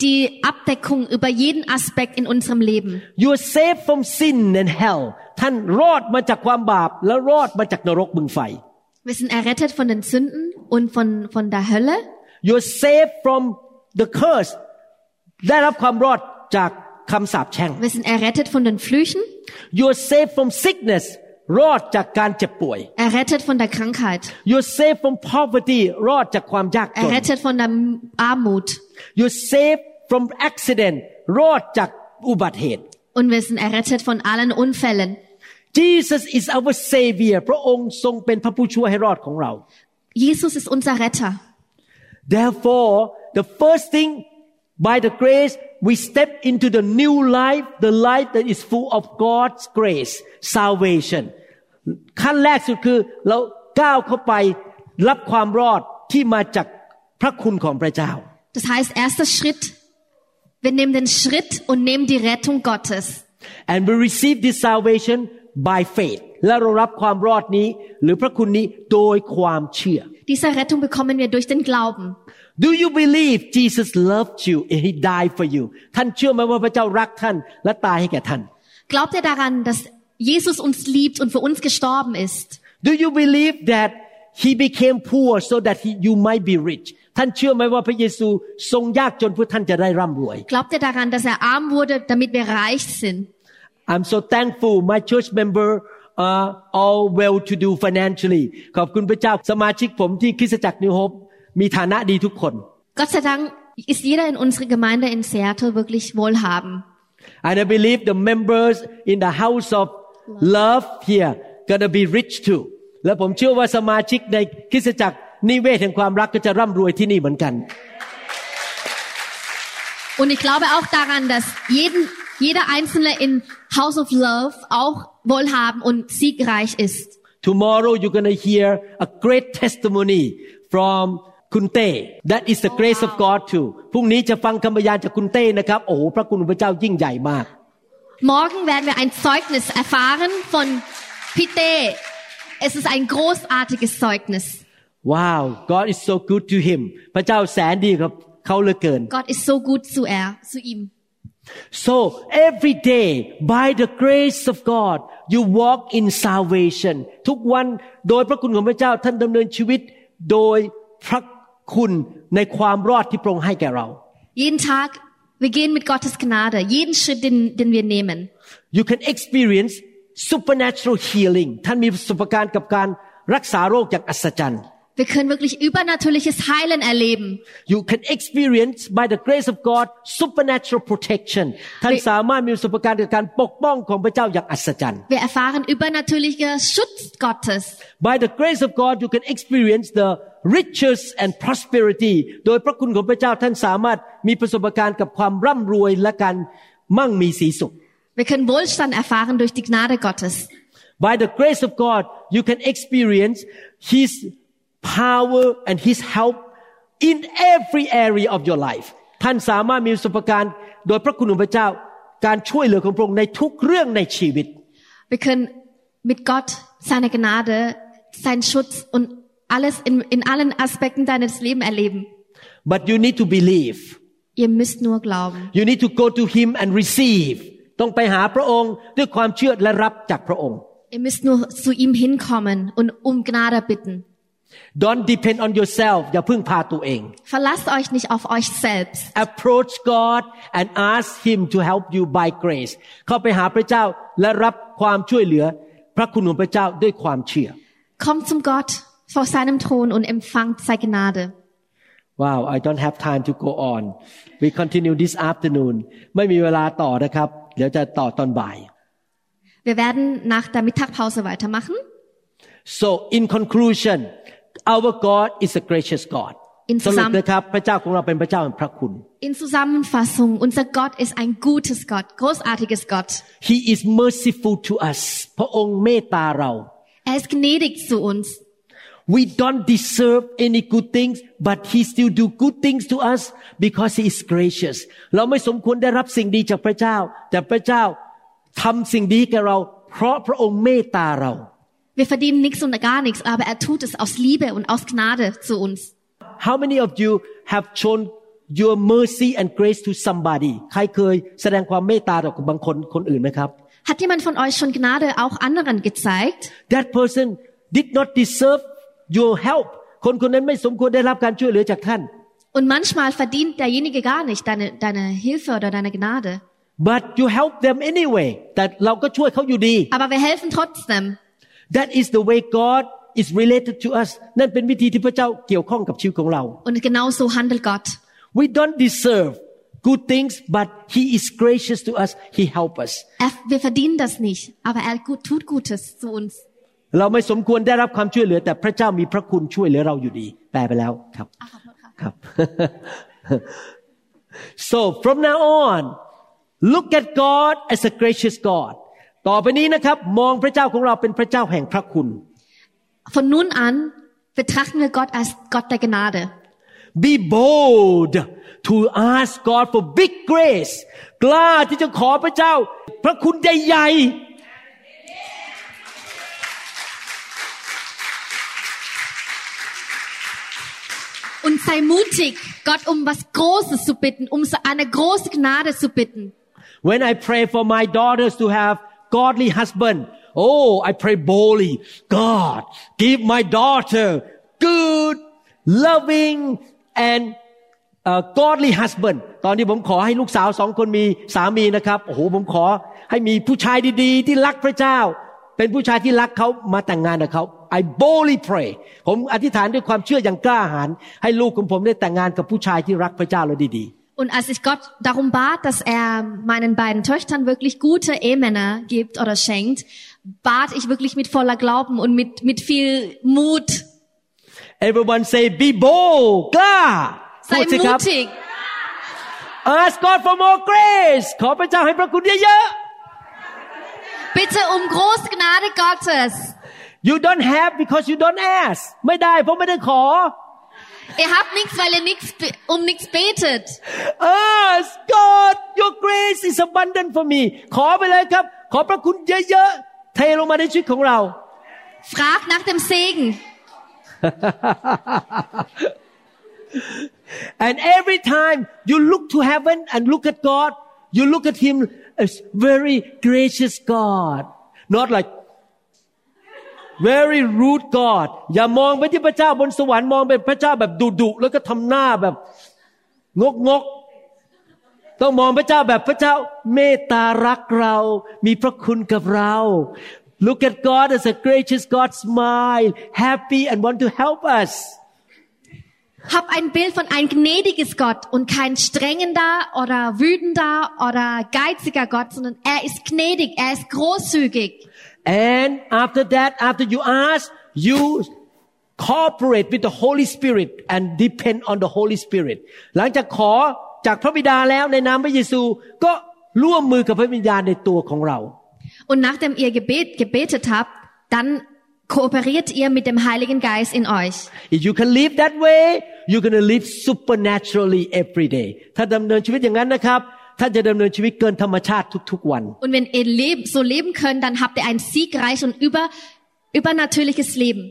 die Abdeckung über jeden Aspekt in unserem Leben. You are saved from sin and hell ท่านรอดมาจากความบาปและรอดมาจากนรกบึงไฟ Wir sind errettet von den Sünden und von, von der Hölle. You are saved from the curse ได้รับความรอดจากคำสาปแช่ง Wir sind errettet von den Flüchen, You are saved from sickness รอดจากการเจ็บป่วย errettet von der Krankheit, You are saved from poverty รอดจากความยากจน errettet von der Armut. You are saved from accident รอดจากอุบัติเหตุ Und wir sind errettet von allen Unfällen. Jesus is our savior พระองค์ทรงเป็นพระผู้ช่วยให้รอดของเรา Jesus ist unser Retter. Therefore, the first thing by the grace we step into the new life, the life that is full of God's grace, salvation. ขั้นแรกสุดคือเราก้าวเข้าไปรับความรอดที่มาจากพระคุณของพระเจ้า Das heißt, erster Schritt, wir nehmen den Schritt und nehmen die Rettung Gottes. And we receive this salvation by faith. และเรารับความรอดนี้หรือพระคุณนี้โดยความเชื่อ Diese Rettung bekommen wir durch den Glauben. Do you believe Jesus loved you and he died for you ท่านเชื่อไหมว่าพระเจ้ารักท่านและตายให้แก่ท่าน Glaubt ihr daran, dass Jesus uns liebt und für uns gestorben ist? Do you believe that he became poor so that he, you might be rich ท่านเชื่อไหมว่าพระเยซูทรงยากจนเพื่อท่านจะได้ร่ำรวย Glaubt ihr daran, dass er arm wurde, damit wir reich sind? I'm so thankful my church member are all well to do financially ขอบคุณพระเจ้าสมาชิกผมที่คริสตจักรนิวโฮปมีฐานะดีทุกคน Gott sei Dank ist jeder in unserer Gemeinde in Seattle wirklich wohlhabend. and I believe the members in the house of love here gonna be rich too และผมเชื่อว่าสมาชิกในคริสตจักรนิเวศแห่งความรักก็จะร่ำรวยที่นี่เหมือนกัน Und ich glaube auch daran, dass jeden, jeder Einzelne in House of Love auch wohlhabend und siegreich ist. Tomorrow you're gonna hear a great testimony from คุณเต้ That is the grace of God too พรุ่งนี้จะฟังคำพยานจากคุณเต้นะครับ โอ้โห พระคุณของพระเจ้ายิ่งใหญ่มาก Morgen werden wir ein Zeugnis erfahren von Pite. Es ist ein großartiges Zeugnis. Wow God is so good to him พระเจ้าแสนดีกับเขาเหลือเกิน Gott ist so gut zu er, zu ihm. So every day by the grace of God you walk in salvation ทุกวันโดยพระคุณของพระเจ้าท่านดำเนินชีวิตโดยพระคุณในความรอดที่พระองค์ให้แก่เรา Jeden Tag, wir gehen mit Gottes Gnade, jeden Schritt, den, den wir nehmen. You can experience supernatural healing ท่านมีประสบการณ์กับการรักษาโรคอย่างอัศจรรย์ Wir können wirklich übernatürliches Heilen erleben. You can experience by the grace of God supernatural protection ท่านสามารถมีประสบการณ์กับการปกป้องของพระเจ้าอย่างอัศจรรย์ Wir erfahren übernatürlicher Schutz Gottes. By the grace of God you can experience the riches and prosperity โดยพระคุณของพระเจ้าท่านสามารถมีประสบการณ์กับความร่ำรวยและการมั่งมีสีสุข Wir können Wohlstand erfahren durch die Gnade Gottes. By the grace of God you can experience His power and His help in every area of your life ท่านสามารถมีประสบการณ์โดยพระคุณของพระเจ้า การช่วยเหลือของพระองค์ในทุกเรื่องในชีวิต Wir können mit Gott, seiner Gnade, sein Schutz und alles in, in allen Aspekten deines Lebens erleben. but you need to believe Ihr müsst nur glauben. you need to go to him and receive ต้องไปหาพระองค์ด้วยความเชื่อและรับจากพระองค์ Ihr müsst nur zu ihm hinkommen und um Gnade bitten. Don't depend on yourself อย่าพึ่งพาตัวเอง Verlasst euch nicht auf euch selbst. approach God and ask him to help you by grace เข้าไปหาพระเจ้าและรับความช่วยเหลือ พระคุณของพระเจ้าด้วยความเชื่อ Kommt zum Gott vor seinem Thron und empfangt seine Gnade. Wow I don't have time to go on we continue this afternoon ไม่มีเวลาต่อนะครับ เดี๋ยวจะต่อตอนบ่าย Wir werden nach der Mittagpause weitermachen. so in conclusion our God is a gracious God In สรุป zusammen- นะครับ พระเจ้าของเราเป็นพระเจ้าแห่งพระคุณ In Zusammenfassung, unser Gott ist ein gutes Gott, großartiges Gott. He is merciful to us พระองค์เมตตาเรา Er ist gnädig zu uns. We don't deserve any good things but He still do good things to us because He is gracious เราไม่สมควรได้รับสิ่งดีจากพระเจ้า แต่พระเจ้าทำสิ่งดีแก่เรา เพราะพระองค์เมตตาเรา Wir verdienen nichts und gar nichts, aber er tut es aus Liebe und aus Gnade zu uns. How many of you have shown your mercy and grace to somebody ใครเคยแสดงความเมตตาต่อบางคนคนอื่นไหมครับ Hat jemand von euch schon Gnade auch anderen gezeigt? That person did not deserve your help คนคนนั้นไม่สมควรได้รับการช่วยเหลือจากท่าน Und manchmal verdient derjenige gar nicht deine, deine Hilfe oder deine Gnade. but you help them anyway แต่เราก็ช่วยเขาอยู่ดี Aber wir helfen trotzdem. That is the way God is related to us นั่นเป็นวิธีที่พระเจ้าเกี่ยวข้องกับชีวิตของเรา Und genau so handelt Gott. We don't deserve good things but He is gracious to us He help us Er, wir verdienen das nicht, aber er gut, tut Gutes zu uns. เราไม่สมควรได้รับความช่วยเหลือ แต่พระเจ้ามีพระคุณช่วยเหลือเราอยู่ดี แปลไปแล้วครับ ครับ so from now on look at God as a gracious God ต่อไปนี้นะครับมองพระเจ้าของเราเป็นพระเจ้าแห่งพระคุณ Von nun an betrachten wir Gott als Gott der Gnade. Be bold to ask God for big grace กล้าที่จะขอพระเจ้า พระคุณใหญ่ๆ Und sei mutig, Gott um was Großes zu bitten, um so eine große Gnade zu bitten. When I pray for my daughters to have godly husband, oh, I pray boldly. God, give my daughter good, loving, and uh, godly husband ตอนที่ผมขอให้ลูกสาวสองคนมีสามีนะครับ โอ้โห ผมขอให้มีผู้ชายดีๆ ที่รักพระเจ้า เป็นผู้ชายที่รักเขามาแต่งงานกับเขา I boldly pray ผมอธิษฐานด้วยความเชื่ออย่างกล้าหาญให้ลูกของผมได้แต่งงานกับผู้ชายที่รักพระเจ้าและดีๆ Und als ich Gott darum bat, dass er meinen beiden Töchtern wirklich gute Ehemänner gibt oder schenkt, bat ich wirklich mit voller Glauben und mit, mit viel Mut. Everyone say be bold กล้า Sei พูดสิครับ mutig. Ask God for more grace ขอพระเจ้าให้พระคุณเยอะ Bitte um große Gnade Gottes. ๆ You don't have because you don't ask ไม่ได้เพราะไม่ได้ขอ Ihr habt nichts, weil ihr nichts, be- um nichts betet. Ask God your grace is abundant for me ขอไปเลยครับ ขอพระคุณเยอะๆ เทลงมาในชีวิตของเรา Frag nach dem Segen. And every time you look to heaven and look at God, you look at Him as very gracious God, not like very rude God อย่ามองไปที่พระเจ้าบนสวรรค์มองเป็นพระเจ้าแบบดุดุๆแล้วก็ทำหน้าแบบงกงกๆต้องมองพระเจ้าแบบพระเจ้าเมตตารักเรา มีพระคุณกับเรา Look at God as a gracious God, smile, happy and want to help us. Hab ein Bild von ein gnädiges Gott und kein strengender oder wütender oder geiziger Gott, sondern er ist gnädig, er ist großzügig. And after that, after you ask, you cooperate with the Holy Spirit and depend on the Holy Spirit หลังจากขอจากพระบิดาแล้วในนามพระเยซู ก็ร่วมมือกับพระวิญญาณในตัวของเรา Und nachdem ihr Gebet gebetet habt, dann kooperiert ihr mit dem Heiligen Geist in euch. If you can live that way you're gonna live supernaturally every day ถ้าดำเนินชีวิตอย่างนั้นนะครับ ท่านจะดำเนินชีวิตเกินธรรมชาติทุกๆวัน Und wenn ihr leb so leben könnt, dann habt ihr ein siegreich und über, übernatürliches Leben.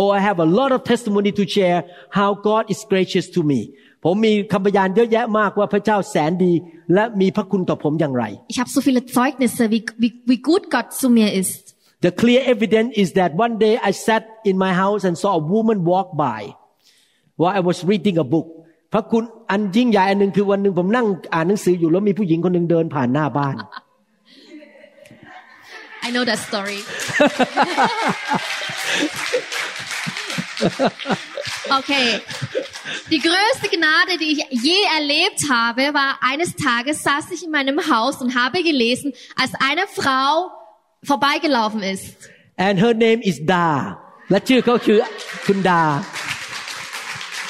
Oh I have a lot of testimony to share how God is gracious to me ผมมีคำพยานเยอะแยะมากว่าพระเจ้าแสนดี และมีพระคุณต่อผมอย่างไร Ich habe so viele Zeugnisse, wie, wie, wie gut Gott zu mir ist. The clear evidence is that one day I sat in my house and saw a woman walk by while I was reading a book พระคุณอันยิ่งใหญ่อันหนึ่งคือวันหนึ่งผมนั่งอ่านหนังสืออยู่แล้วมีผู้หญิงคนหนึ่งเดินผ่านหน้าบ้าน I know that story. Okay. Die größte Gnade, die ich je erlebt habe, war eines Tages saß ich in meinem Haus und habe gelesen, als eine Frau vorbeigelaufen ist. and her name is Da และชื่อเขาคือคุณดา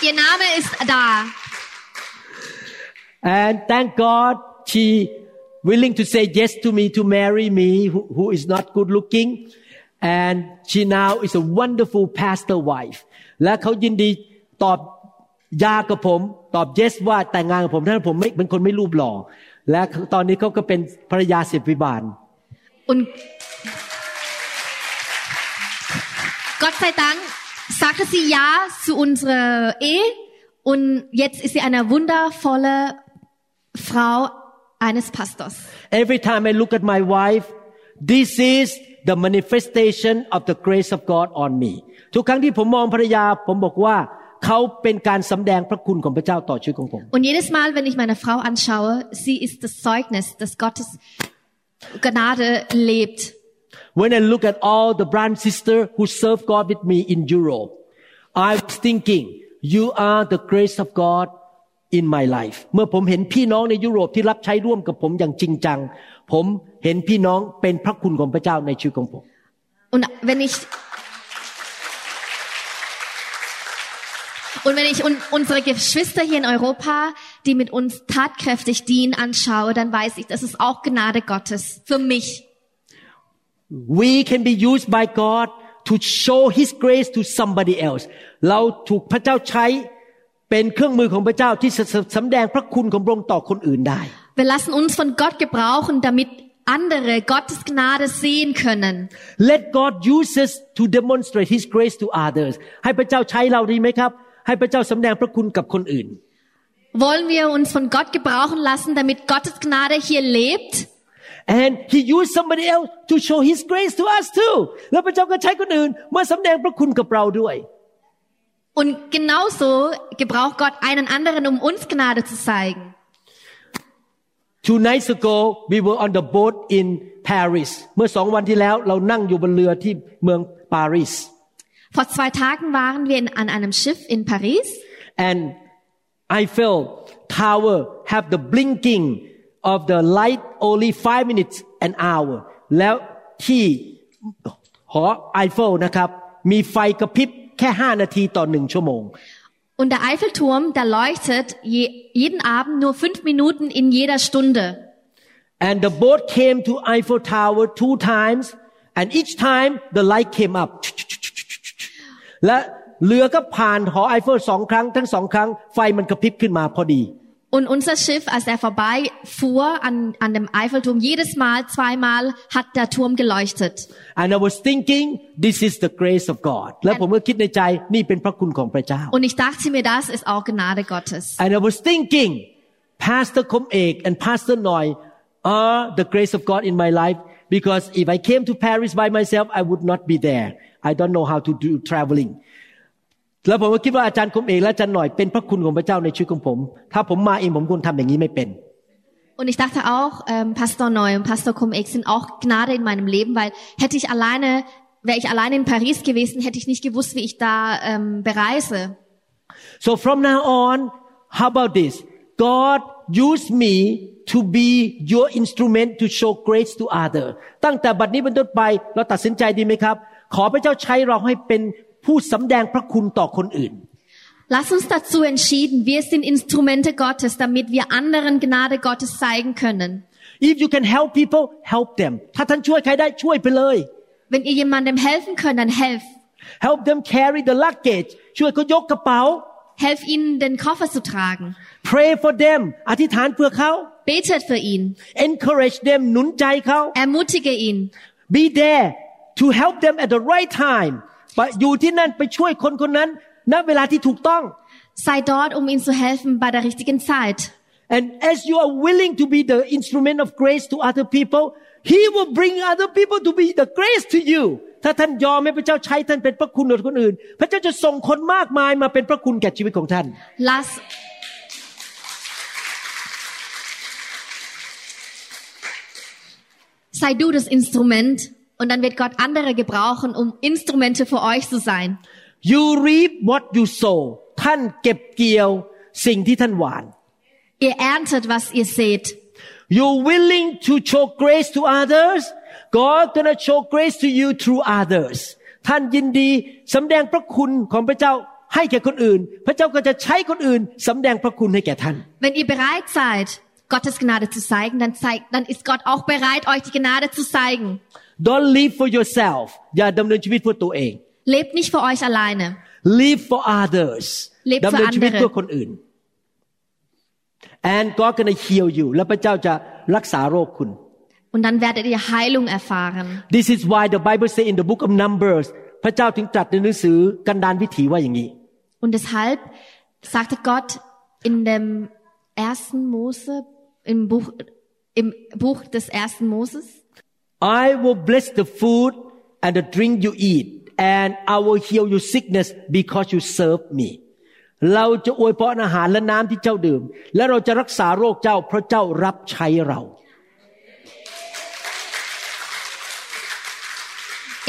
Ihr Name ist da. and thank God she willing to say yes to me to marry me who, who is not good looking and she now is a wonderful pastor wife และเขายินดีตอบยากับผมตอบ yes ว่าแต่งงานกับผมถ้าผมไม่เป็นคนไม่รูปหล่อและตอนนี้เขาก็เป็นภรรยาศิษย์วิบาล Und Gott sei Dank sagte sie ja zu unserer Ehe und jetzt ist sie eine wundervolle Frau eines Pastors. Every time I look at my wife, this is the manifestation of the grace of God on me. ทุกครั้งที่ผมมองภรรยา ผมบอกว่าเขาเป็นการสำแดงพระคุณของพระเจ้าต่อชีวิตของผม Und jedes Mal, wenn ich meine Frau anschaue, sie ist das Zeugnis, dass Gottes Gnade lebt. When I look at all the brother and sister who serve God with me in Europe, I was thinking, you are the grace of God in my life. เมื่อผมเห็นพี่น้องในยุโรปที่รับใช้ร่วมกับผมอย่างจริงจัง ผมเห็นพี่น้องเป็นพระคุณของพระเจ้าในชีวิตของผม Und wenn ich und wenn ich un unsere Geschwister hier in Europa, die mit uns tatkräftig dienen, anschaue, dann weiß ich, das ist auch Gnade Gottes für mich. we can be used by God to show His grace to somebody else เราถูกพระเจ้าใช้เป็นเครื่องมือของพระเจ้าที่จะสำแดงพระคุณของพระองค์ต่อคนอื่นได้ Wir lassen uns von Gott gebrauchen, damit andere Gottes Gnade sehen können. Let God use us to demonstrate His grace to others ให้พระเจ้าใช้เราดีไหมครับ ให้พระเจ้าสำแดงพระคุณกับคนอื่น Wollen wir uns von Gott gebrauchen lassen, damit Gottes Gnade hier lebt? and He used somebody else to show His grace to us too แล้วพระเจ้าก็ใช้คนอื่นมาสำแดงพระคุณกับเราด้วย Und genauso gebraucht Gott einen anderen, um uns Gnade zu zeigen. Two nights ago we were on the boat in Paris เมื่อสองวันที่แล้วเรานั่งอยู่บนเรือที่เมืองปารีส Vor zwei Tagen waren wir in, an einem Schiff in Paris and Eiffel Tower have the blinking of the light only five minutes an hour แล้วที่หอไอเฟลนะครับมีไฟกระพริบแค่ห้านาทีต่อหนึ่งชั่วโมง und der Eiffelturm, der leuchtet je, jeden Abend nur fünf Minuten in jeder Stunde. and the boat came to Eiffel Tower two times and each time the light came up และเรือก็ผ่านหอไอเฟลสองครั้ง ทั้งสองครั้งไฟมันกระพริบขึ้นมาพอดี Und unser Schiff, als er vorbeifuhr an, an dem Eiffelturm, jedes Mal, zweimal hat der Turm geleuchtet. and I was thinking this is the grace of God และผมก็คิดในใจนี่เป็นพระคุณของพระเจ้า Und ich dachte mir, das ist auch Gnade Gottes. And I was thinking, Pastor Kom Ek and Pastor Noy are the grace of God in my life because if I came to Paris by myself, I would not be there. I don't know how to do traveling. แล้วผมก็คิดว่าอาจารย์คมเอกและอาจารย์หน่อยเป็นพระคุณของพระเจ้าในชีวิตของผม ถ้าผมมาเองผมคงทำอย่างนี้ไม่เป็น Und ich dachte auch, ähm, Pastor Neu und Pastor Cum-Ex sind auch Gnade in meinem Leben, weil hätte ich alleine, wäre ich alleine in Paris gewesen, hätte ich nicht gewusst, wie ich da ähm, bereise. So from now on, how about this? God use me to be your instrument to show grace to other ตั้งแต่บัดนี้เป็นต้นไปเราตัดสินใจดีไหมครับ ขอพระเจ้าใช้เราให้เป็น ผู้สำแดงพระคุณต่อคนอื่น Lass uns dazu entschieden, wir sind Instrumente Gottes, damit wir anderen Gnade Gottes zeigen können. If you can help people, help them ถ้าท่านช่วยใครได้ช่วยไปเลย Wenn ihr jemandem helfen könnt, dann helft. help them carry the luggage ช่วยเขายกกระเป๋า Helf ihnen, den Koffer zu tragen. pray for them อธิษฐานเพื่อเขา betet für ihn, encourage them หนุนใจเขา ermutige ihn, be there to help them at the right time ไป อยู่ที่นั่นไปช่วยคนคนนั้นณเวลาที่ถูกต้อง sei dort, um ihm zu helfen bei der richtigen Zeit. and as you are willing to be the instrument of grace to other people he will bring other people to be the grace to you ถ้าท่านยอมให้พระเจ้าใช้ท่านเป็นพระคุณกับคนอื่น พระเจ้าจะส่งคนมากมายมาเป็นพระคุณแก่ชีวิตของท่าน Lass Sei du das Instrument und dann wird Gott andere gebrauchen, um Instrumente für euch zu sein. you reap what you sow ท่านเก็บเกี่ยวสิ่งที่ท่านหว่าน Ihr erntet, was ihr seht. you're willing to show grace to others God gonna show grace to you through others ท่านยินดีสำแดงพระคุณของพระเจ้าให้แก่คนอื่น พระเจ้าก็จะใช้คนอื่นสำแดงพระคุณให้แก่ท่าน Wenn ihr bereit seid, Gottes Gnade zu zeigen, dann, zeigt, dann ist Gott auch bereit, euch die Gnade zu zeigen. Don't live for yourself อย่าดำเนินชีวิตเพื่อตัวเอง Lebt nicht für euch alleine. live for others Lebt ดำเนิน für ชีวิต andere เพื่อคนอื่น and God gonna heal you และพระเจ้าจะรักษาโรคคุณ Und dann werdet ihr Heilung erfahren. This is why the Bible say in the book of Numbers พระเจ้าถึงตรัสในหนังสือกันดารวิถีว่าอย่างนี้ Und deshalb sagte Gott in dem ersten Mose, im Buch, im Buch des ersten Moses, I will bless the food and the drink you eat and I will heal your sickness because you serve me เราจะอวยพรอาหารและน้ำที่เจ้าดื่ม และเราจะรักษาโรคเจ้าเพราะเจ้ารับใช้เรา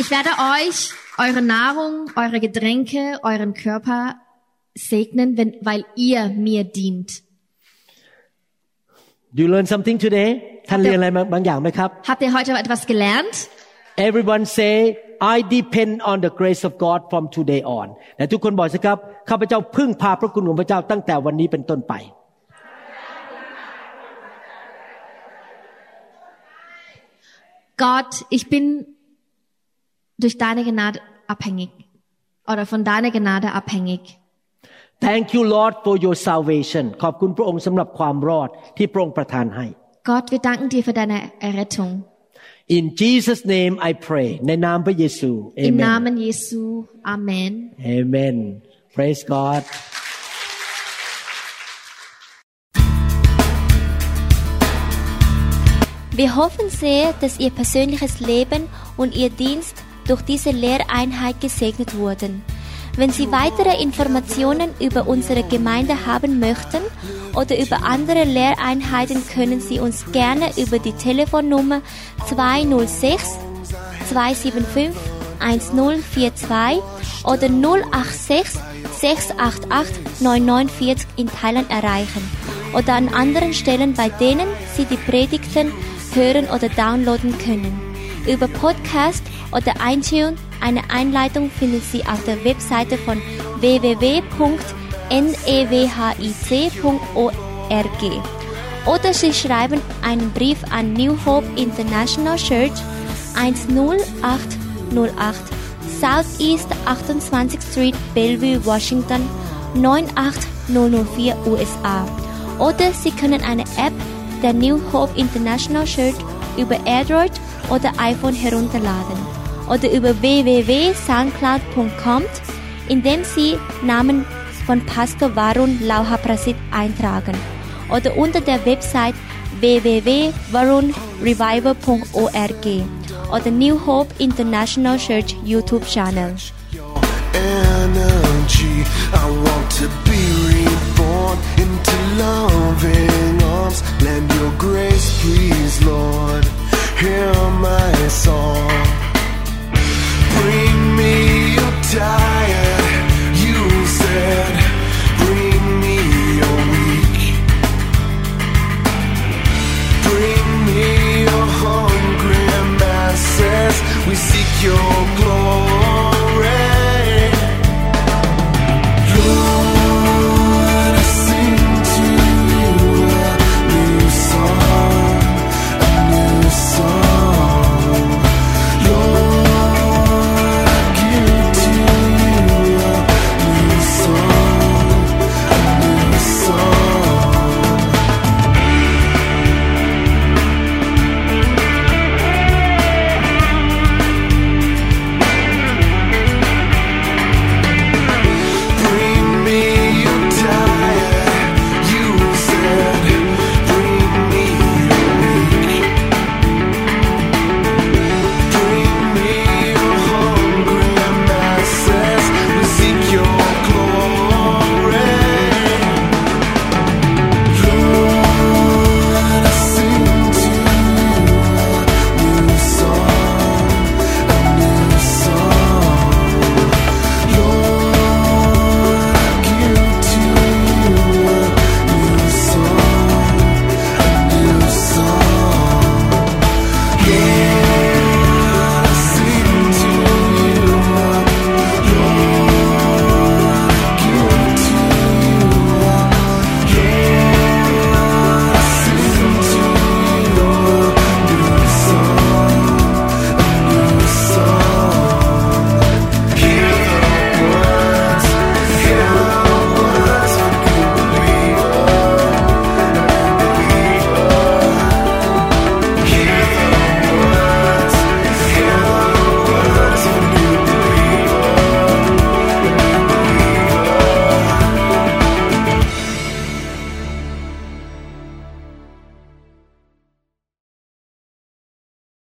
ich werde euch eure Nahrung, eure Getränke, euren Körper segnen, wenn, weil ihr mir dient. Do you learn something today ท่านเรียนอะไรมาบางอย่างไหมครับ Habt ihr heute etwas gelernt? Everyone say I depend on the grace of God from today on แต่ทุกคนบอกสิครับ ข้าพเจ้าพึ่งพาพระคุณของพระเจ้าตั้งแต่วันนี้เป็นต้นไป Gott, ich bin durch deine Gnade abhängig oder von deiner Gnade abhängig. Thank you Lord for your salvation ขอบคุณพระองค์สำหรับความรอดที่พระองค์ประทานให้ Gott, wir danken dir für deine Errettung. In Jesus name I pray. In Amen. Im Namen Jesu. Amen. Amen. Praise God. Wir hoffen sehr, dass Ihr persönliches Leben und Ihr Dienst durch diese Lehreinheit gesegnet wurden. Wenn Sie weitere Informationen über unsere Gemeinde haben möchten oder über andere Lehreinheiten, können Sie uns gerne über die Telefonnummer 206 275 1042 oder 086 688 9940 in Thailand erreichen oder an anderen Stellen, bei denen Sie die Predigten hören oder downloaden können. Über Podcast oder iTunes eine Einleitung finden Sie auf der Webseite von www.newhic.org oder Sie schreiben einen Brief an New Hope International Church 10808 Southeast 28th Street, Bellevue, Washington 98004 USA. Oder Sie können eine App der New Hope International Church über Android oder iPhone herunterladen oder über www.soundcloud.com, indem Sie Namen von Pastor Varun Lauhaprasit eintragen oder unter der Website www.varunrevival.org oder New Hope International Church YouTube Channel. energy. I want to be reborn into loving arms. Lend your grace, please, Lord. Hear my song. Bring me your tired. we seek your glory.